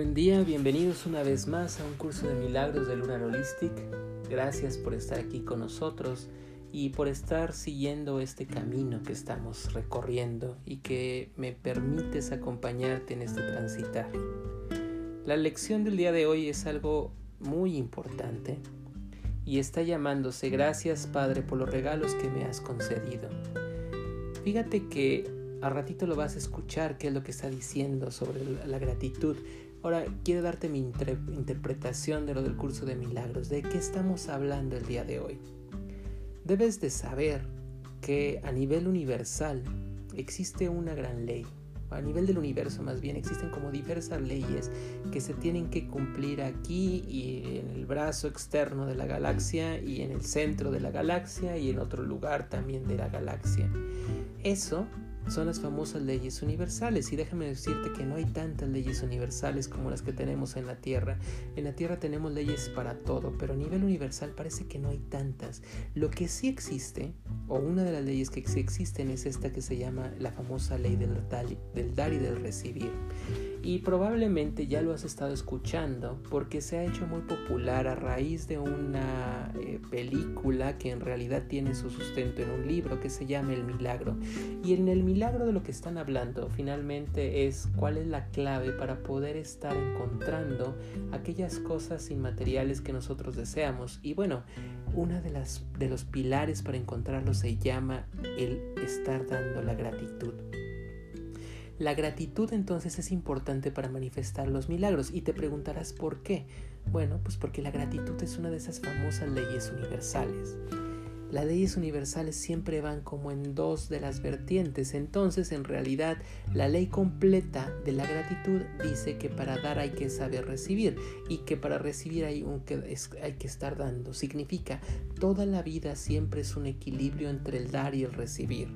Buen día, bienvenidos una vez más a un curso de milagros de Lunar Holistic. Gracias por estar aquí con nosotros y por estar siguiendo este camino que estamos recorriendo y que me permites acompañarte en este transitar. La lección del día de hoy es algo muy importante y está llamándose Gracias Padre por los regalos que me has concedido. Fíjate que a ratito lo vas a escuchar qué es lo que está diciendo sobre la gratitud, Ahora quiero darte mi interpretación de lo del curso de milagros, de qué estamos hablando el día de hoy. Debes de saber que a nivel universal existe una gran ley, a nivel del universo más bien existen como diversas leyes que se tienen que cumplir aquí y en el brazo externo de la galaxia y en el centro de la galaxia y en otro lugar también de la galaxia. Eso son las famosas leyes universales. Y déjame decirte que no hay tantas leyes universales como las que tenemos en la Tierra. En la Tierra tenemos leyes para todo, pero a nivel universal parece que no hay tantas. Lo que sí existe, o una de las leyes que sí existen, es esta que se llama la famosa ley del del dar y del recibir y probablemente ya lo has estado escuchando porque se ha hecho muy popular a raíz de una eh, película que en realidad tiene su sustento en un libro que se llama El Milagro. Y en el milagro de lo que están hablando finalmente es cuál es la clave para poder estar encontrando aquellas cosas inmateriales que nosotros deseamos. Y bueno, una de las de los pilares para encontrarlo se llama el estar dando la gratitud. La gratitud entonces es importante para manifestar los milagros y te preguntarás por qué. Bueno, pues porque la gratitud es una de esas famosas leyes universales. Las leyes universales siempre van como en dos de las vertientes, entonces en realidad la ley completa de la gratitud dice que para dar hay que saber recibir y que para recibir hay, hay que estar dando. Significa, toda la vida siempre es un equilibrio entre el dar y el recibir.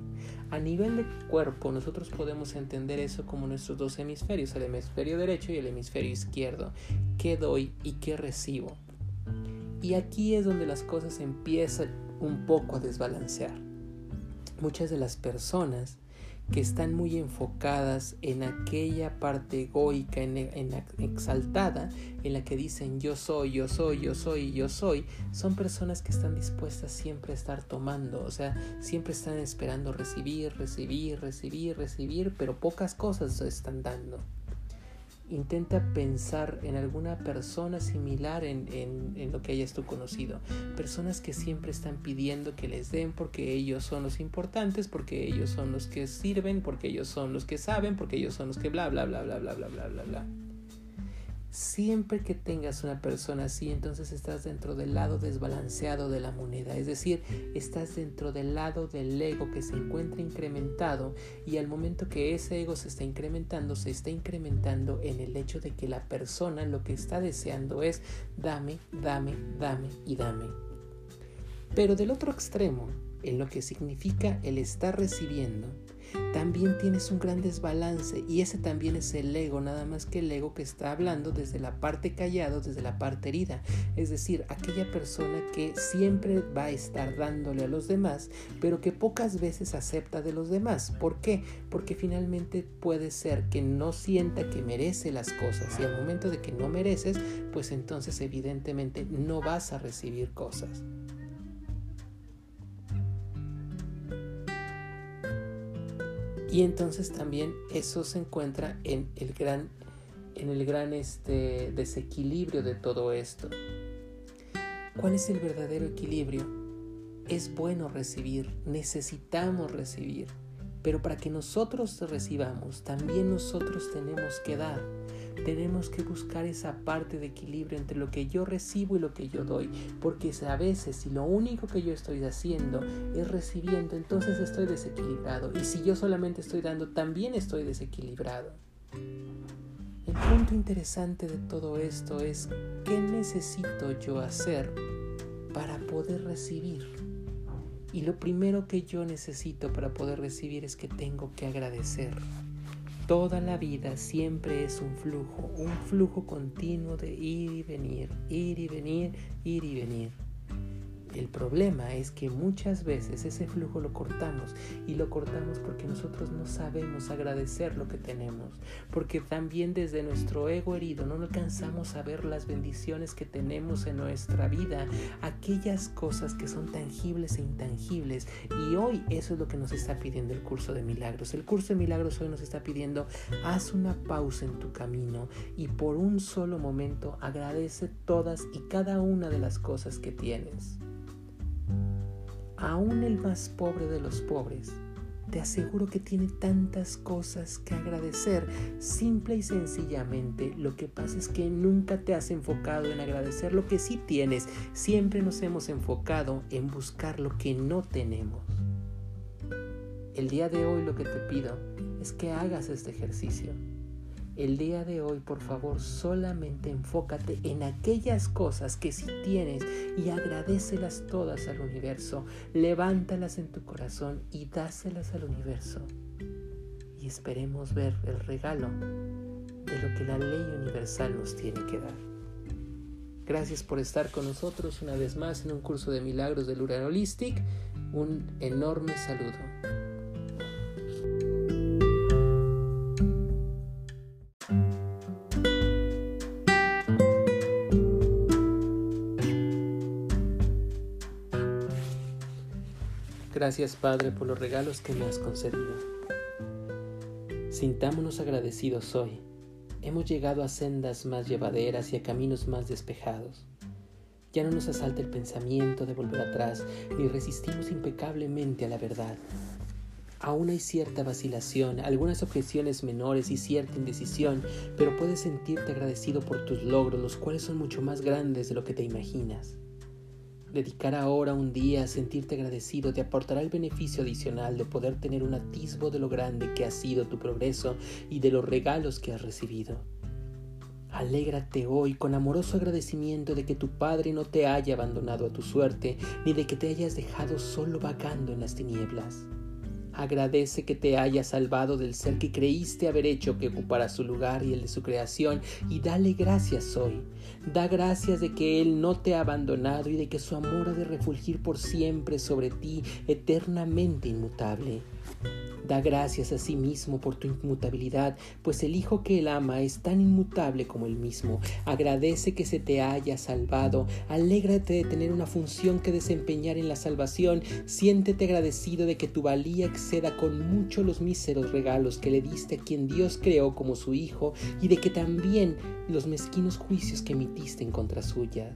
A nivel de cuerpo, nosotros podemos entender eso como nuestros dos hemisferios, el hemisferio derecho y el hemisferio izquierdo. ¿Qué doy y qué recibo? Y aquí es donde las cosas empiezan un poco a desbalancear. Muchas de las personas que están muy enfocadas en aquella parte egoica, en, exaltada, en la que dicen yo soy, yo soy, yo soy, yo soy, son personas que están dispuestas siempre a estar tomando, o sea, siempre están esperando recibir, recibir, recibir, recibir, pero pocas cosas están dando. Intenta pensar en alguna persona similar en, en, lo que hayas tú conocido. Personas que siempre están pidiendo que les den porque ellos son los importantes, porque ellos son los que sirven, porque ellos son los que saben, porque ellos son los que bla, bla, bla, bla, bla, bla, bla, bla, bla. Siempre que tengas una persona así, entonces estás dentro del lado desbalanceado de la moneda, es decir, estás dentro del lado del ego que se encuentra incrementado y al momento que ese ego se está incrementando, se está incrementando en el hecho de que la persona lo que está deseando es dame, dame, dame y dame. Pero del otro extremo, en lo que significa el estar recibiendo, también tienes un gran desbalance y ese también es el ego, nada más que el ego que está hablando desde la parte callado, desde la parte herida, es decir, aquella persona que siempre va a estar dándole a los demás, pero que pocas veces acepta de los demás. ¿Por qué? Porque finalmente puede ser que no sienta que merece las cosas y al momento de que no mereces, pues entonces evidentemente no vas a recibir cosas. Y entonces también eso se encuentra en el gran, en el gran este, desequilibrio de todo esto. ¿Cuál es el verdadero equilibrio? Es bueno recibir, necesitamos recibir, pero para que nosotros recibamos, también nosotros tenemos que dar tenemos que buscar esa parte de equilibrio entre lo que yo recibo y lo que yo doy. Porque a veces si lo único que yo estoy haciendo es recibiendo, entonces estoy desequilibrado. Y si yo solamente estoy dando, también estoy desequilibrado. El punto interesante de todo esto es qué necesito yo hacer para poder recibir. Y lo primero que yo necesito para poder recibir es que tengo que agradecer. Toda la vida siempre es un flujo, un flujo continuo de ir y venir, ir y venir, ir y venir. El problema es que muchas veces ese flujo lo cortamos y lo cortamos porque nosotros no sabemos agradecer lo que tenemos, porque también desde nuestro ego herido no alcanzamos a ver las bendiciones que tenemos en nuestra vida, aquellas cosas que son tangibles e intangibles. Y hoy eso es lo que nos está pidiendo el curso de milagros. El curso de milagros hoy nos está pidiendo, haz una pausa en tu camino y por un solo momento agradece todas y cada una de las cosas que tienes aún el más pobre de los pobres, te aseguro que tiene tantas cosas que agradecer. Simple y sencillamente, lo que pasa es que nunca te has enfocado en agradecer lo que sí tienes. Siempre nos hemos enfocado en buscar lo que no tenemos. El día de hoy lo que te pido es que hagas este ejercicio el día de hoy, por favor, solamente enfócate en aquellas cosas que sí tienes y agradecelas todas al universo. Levántalas en tu corazón y dáselas al universo. Y esperemos ver el regalo de lo que la ley universal nos tiene que dar. Gracias por estar con nosotros una vez más en un curso de milagros del Uran Holistic. Un enorme saludo. Gracias Padre por los regalos que me has concedido. Sintámonos agradecidos hoy. Hemos llegado a sendas más llevaderas y a caminos más despejados. Ya no nos asalta el pensamiento de volver atrás, ni resistimos impecablemente a la verdad. Aún hay cierta vacilación, algunas objeciones menores y cierta indecisión, pero puedes sentirte agradecido por tus logros, los cuales son mucho más grandes de lo que te imaginas. Dedicar ahora un día a sentirte agradecido te aportará el beneficio adicional de poder tener un atisbo de lo grande que ha sido tu progreso y de los regalos que has recibido. Alégrate hoy con amoroso agradecimiento de que tu Padre no te haya abandonado a tu suerte, ni de que te hayas dejado solo vagando en las tinieblas. Agradece que te haya salvado del ser que creíste haber hecho que ocupara su lugar y el de su creación y dale gracias hoy. Da gracias de que Él no te ha abandonado y de que su amor ha de refulgir por siempre sobre ti, eternamente inmutable. Da gracias a sí mismo por tu inmutabilidad, pues el Hijo que Él ama es tan inmutable como Él mismo. Agradece que se te haya salvado. Alégrate de tener una función que desempeñar en la salvación. Siéntete agradecido de que tu valía exceda con mucho los míseros regalos que le diste a quien Dios creó como su Hijo y de que también los mezquinos juicios que emitiste en contra suya.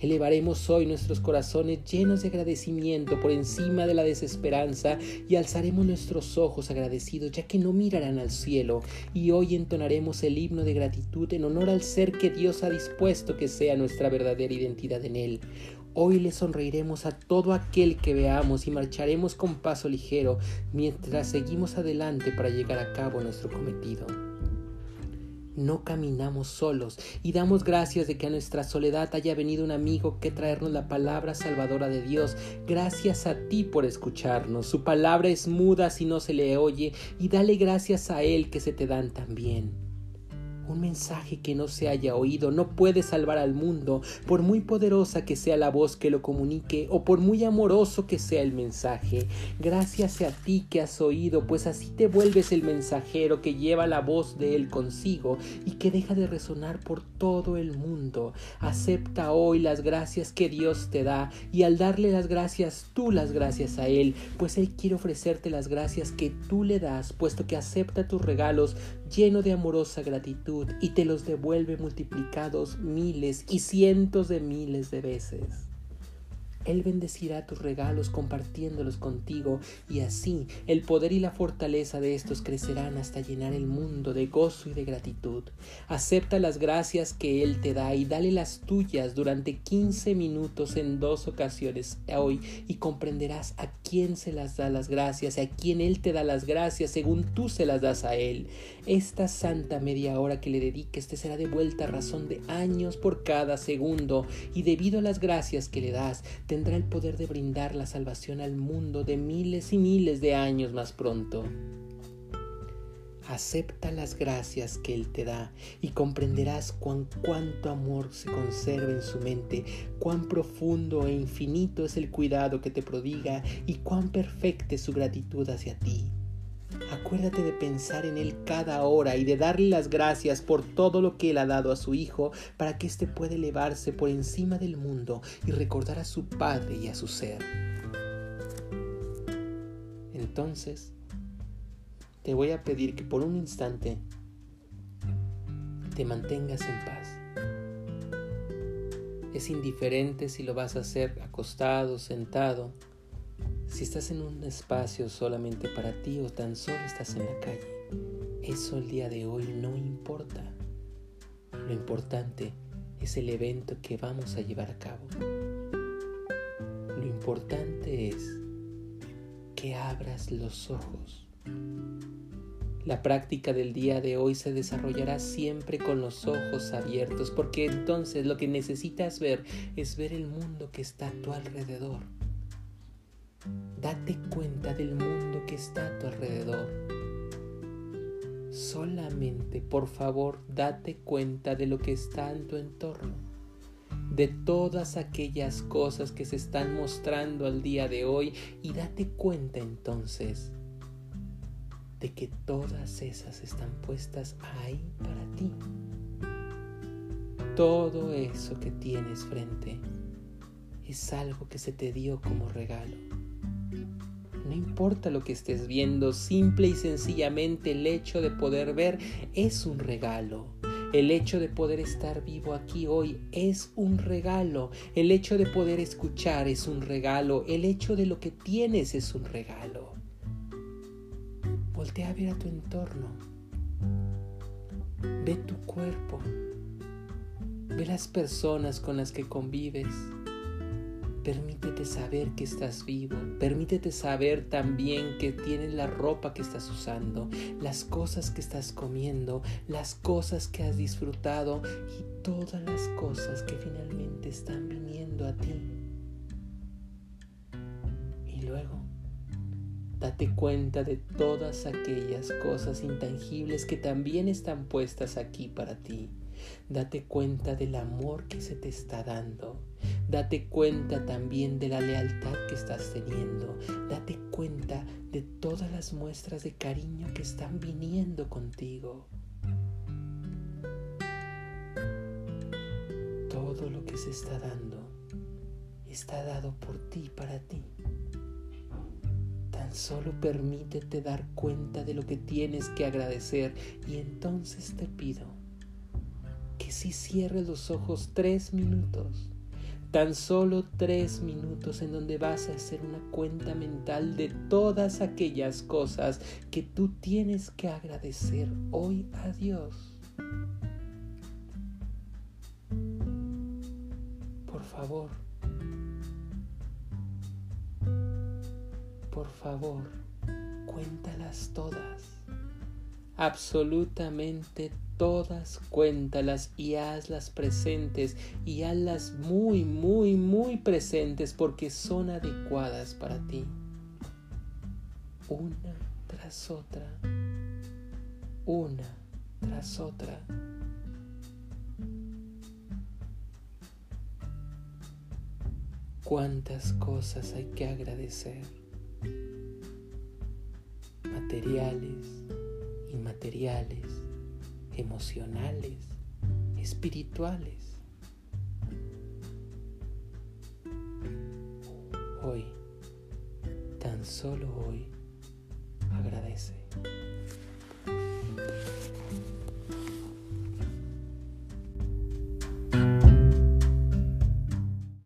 Elevaremos hoy nuestros corazones llenos de agradecimiento por encima de la desesperanza y alzaremos nuestros ojos agradecidos ya que no mirarán al cielo y hoy entonaremos el himno de gratitud en honor al ser que Dios ha dispuesto que sea nuestra verdadera identidad en Él. Hoy le sonreiremos a todo aquel que veamos y marcharemos con paso ligero mientras seguimos adelante para llegar a cabo nuestro cometido no caminamos solos y damos gracias de que a nuestra soledad haya venido un amigo que traernos la palabra salvadora de Dios. Gracias a ti por escucharnos. Su palabra es muda si no se le oye y dale gracias a Él que se te dan también. Un mensaje que no se haya oído no puede salvar al mundo, por muy poderosa que sea la voz que lo comunique o por muy amoroso que sea el mensaje. Gracias a ti que has oído, pues así te vuelves el mensajero que lleva la voz de él consigo y que deja de resonar por todo el mundo. Acepta hoy las gracias que Dios te da y al darle las gracias, tú las gracias a Él, pues Él quiere ofrecerte las gracias que tú le das, puesto que acepta tus regalos lleno de amorosa gratitud y te los devuelve multiplicados miles y cientos de miles de veces. Él bendecirá tus regalos compartiéndolos contigo y así el poder y la fortaleza de estos crecerán hasta llenar el mundo de gozo y de gratitud. Acepta las gracias que Él te da y dale las tuyas durante 15 minutos en dos ocasiones hoy y comprenderás a quién se las da las gracias, a quién Él te da las gracias según tú se las das a Él. Esta santa media hora que le dediques te será de vuelta razón de años por cada segundo y debido a las gracias que le das, tendrá el poder de brindar la salvación al mundo de miles y miles de años más pronto. Acepta las gracias que Él te da y comprenderás cuán cuánto amor se conserva en su mente, cuán profundo e infinito es el cuidado que te prodiga y cuán perfecta es su gratitud hacia ti. Acuérdate de pensar en Él cada hora y de darle las gracias por todo lo que Él ha dado a su Hijo para que éste pueda elevarse por encima del mundo y recordar a su Padre y a su ser. Entonces, te voy a pedir que por un instante te mantengas en paz. Es indiferente si lo vas a hacer acostado, sentado, si estás en un espacio solamente para ti o tan solo estás en la calle. Eso el día de hoy no importa. Lo importante es el evento que vamos a llevar a cabo. Lo importante es que abras los ojos la práctica del día de hoy se desarrollará siempre con los ojos abiertos, porque entonces lo que necesitas ver es ver el mundo que está a tu alrededor. Date cuenta del mundo que está a tu alrededor. Solamente, por favor, date cuenta de lo que está en tu entorno, de todas aquellas cosas que se están mostrando al día de hoy y date cuenta entonces de que todas esas están puestas ahí para ti. Todo eso que tienes frente es algo que se te dio como regalo. No importa lo que estés viendo, simple y sencillamente el hecho de poder ver es un regalo. El hecho de poder estar vivo aquí hoy es un regalo. El hecho de poder escuchar es un regalo. El hecho de lo que tienes es un regalo. Voltea a ver a tu entorno. Ve tu cuerpo. Ve las personas con las que convives. Permítete saber que estás vivo. Permítete saber también que tienes la ropa que estás usando, las cosas que estás comiendo, las cosas que has disfrutado y todas las cosas que finalmente están viniendo a ti. Y luego Date cuenta de todas aquellas cosas intangibles que también están puestas aquí para ti. Date cuenta del amor que se te está dando. Date cuenta también de la lealtad que estás teniendo. Date cuenta de todas las muestras de cariño que están viniendo contigo. Todo lo que se está dando está dado por ti para ti. Solo permítete dar cuenta de lo que tienes que agradecer y entonces te pido que si cierres los ojos tres minutos, tan solo tres minutos en donde vas a hacer una cuenta mental de todas aquellas cosas que tú tienes que agradecer hoy a Dios. Por favor, por favor, cuéntalas todas. Absolutamente todas cuéntalas y hazlas presentes y hazlas muy, muy, muy presentes porque son adecuadas para ti. Una tras otra, una tras otra. Cuántas cosas hay que agradecer materiales, inmateriales, emocionales, espirituales. Hoy, tan solo hoy,